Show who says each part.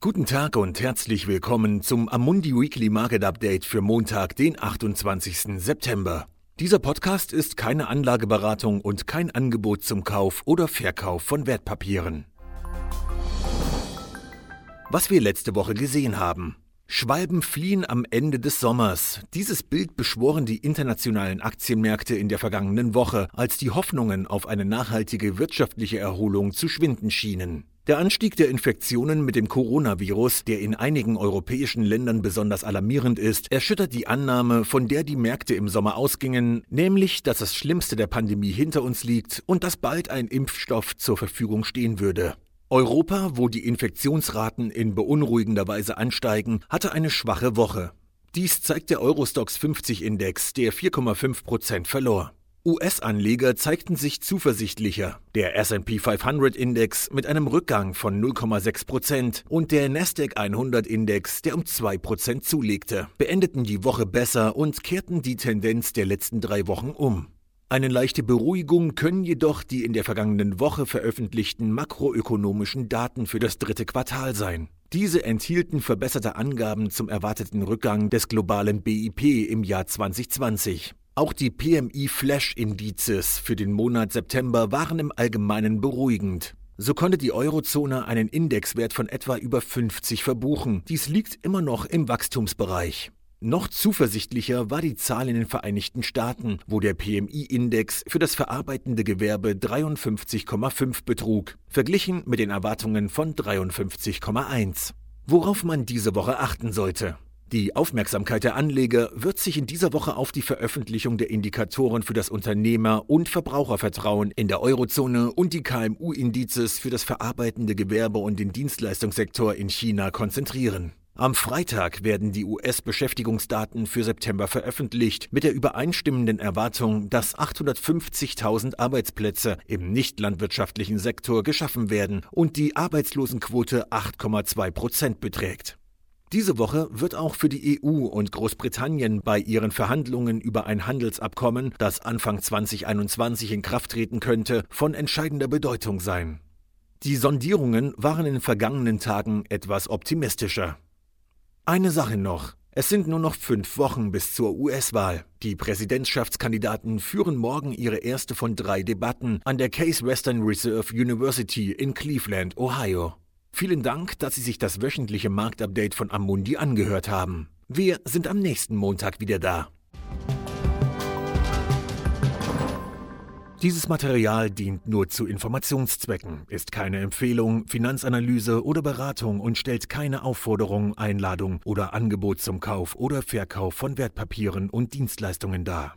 Speaker 1: Guten Tag und herzlich willkommen zum Amundi Weekly Market Update für Montag, den 28. September. Dieser Podcast ist keine Anlageberatung und kein Angebot zum Kauf oder Verkauf von Wertpapieren. Was wir letzte Woche gesehen haben. Schwalben fliehen am Ende des Sommers. Dieses Bild beschworen die internationalen Aktienmärkte in der vergangenen Woche, als die Hoffnungen auf eine nachhaltige wirtschaftliche Erholung zu schwinden schienen. Der Anstieg der Infektionen mit dem Coronavirus, der in einigen europäischen Ländern besonders alarmierend ist, erschüttert die Annahme, von der die Märkte im Sommer ausgingen, nämlich, dass das Schlimmste der Pandemie hinter uns liegt und dass bald ein Impfstoff zur Verfügung stehen würde. Europa, wo die Infektionsraten in beunruhigender Weise ansteigen, hatte eine schwache Woche. Dies zeigt der Eurostox 50 Index, der 4,5 Prozent verlor. US-Anleger zeigten sich zuversichtlicher. Der S&P 500 Index mit einem Rückgang von 0,6 Prozent und der Nasdaq 100 Index, der um 2 Prozent zulegte, beendeten die Woche besser und kehrten die Tendenz der letzten drei Wochen um. Eine leichte Beruhigung können jedoch die in der vergangenen Woche veröffentlichten makroökonomischen Daten für das dritte Quartal sein. Diese enthielten verbesserte Angaben zum erwarteten Rückgang des globalen BIP im Jahr 2020. Auch die PMI-Flash-Indizes für den Monat September waren im Allgemeinen beruhigend. So konnte die Eurozone einen Indexwert von etwa über 50 verbuchen. Dies liegt immer noch im Wachstumsbereich. Noch zuversichtlicher war die Zahl in den Vereinigten Staaten, wo der PMI-Index für das verarbeitende Gewerbe 53,5 betrug, verglichen mit den Erwartungen von 53,1. Worauf man diese Woche achten sollte. Die Aufmerksamkeit der Anleger wird sich in dieser Woche auf die Veröffentlichung der Indikatoren für das Unternehmer- und Verbrauchervertrauen in der Eurozone und die KMU-Indizes für das verarbeitende Gewerbe und den Dienstleistungssektor in China konzentrieren. Am Freitag werden die US-Beschäftigungsdaten für September veröffentlicht, mit der übereinstimmenden Erwartung, dass 850.000 Arbeitsplätze im nichtlandwirtschaftlichen Sektor geschaffen werden und die Arbeitslosenquote 8,2 Prozent beträgt. Diese Woche wird auch für die EU und Großbritannien bei ihren Verhandlungen über ein Handelsabkommen, das Anfang 2021 in Kraft treten könnte, von entscheidender Bedeutung sein. Die Sondierungen waren in den vergangenen Tagen etwas optimistischer. Eine Sache noch. Es sind nur noch fünf Wochen bis zur US-Wahl. Die Präsidentschaftskandidaten führen morgen ihre erste von drei Debatten an der Case Western Reserve University in Cleveland, Ohio. Vielen Dank, dass Sie sich das wöchentliche Marktupdate von Amundi angehört haben. Wir sind am nächsten Montag wieder da. Dieses Material dient nur zu Informationszwecken, ist keine Empfehlung, Finanzanalyse oder Beratung und stellt keine Aufforderung, Einladung oder Angebot zum Kauf oder Verkauf von Wertpapieren und Dienstleistungen dar.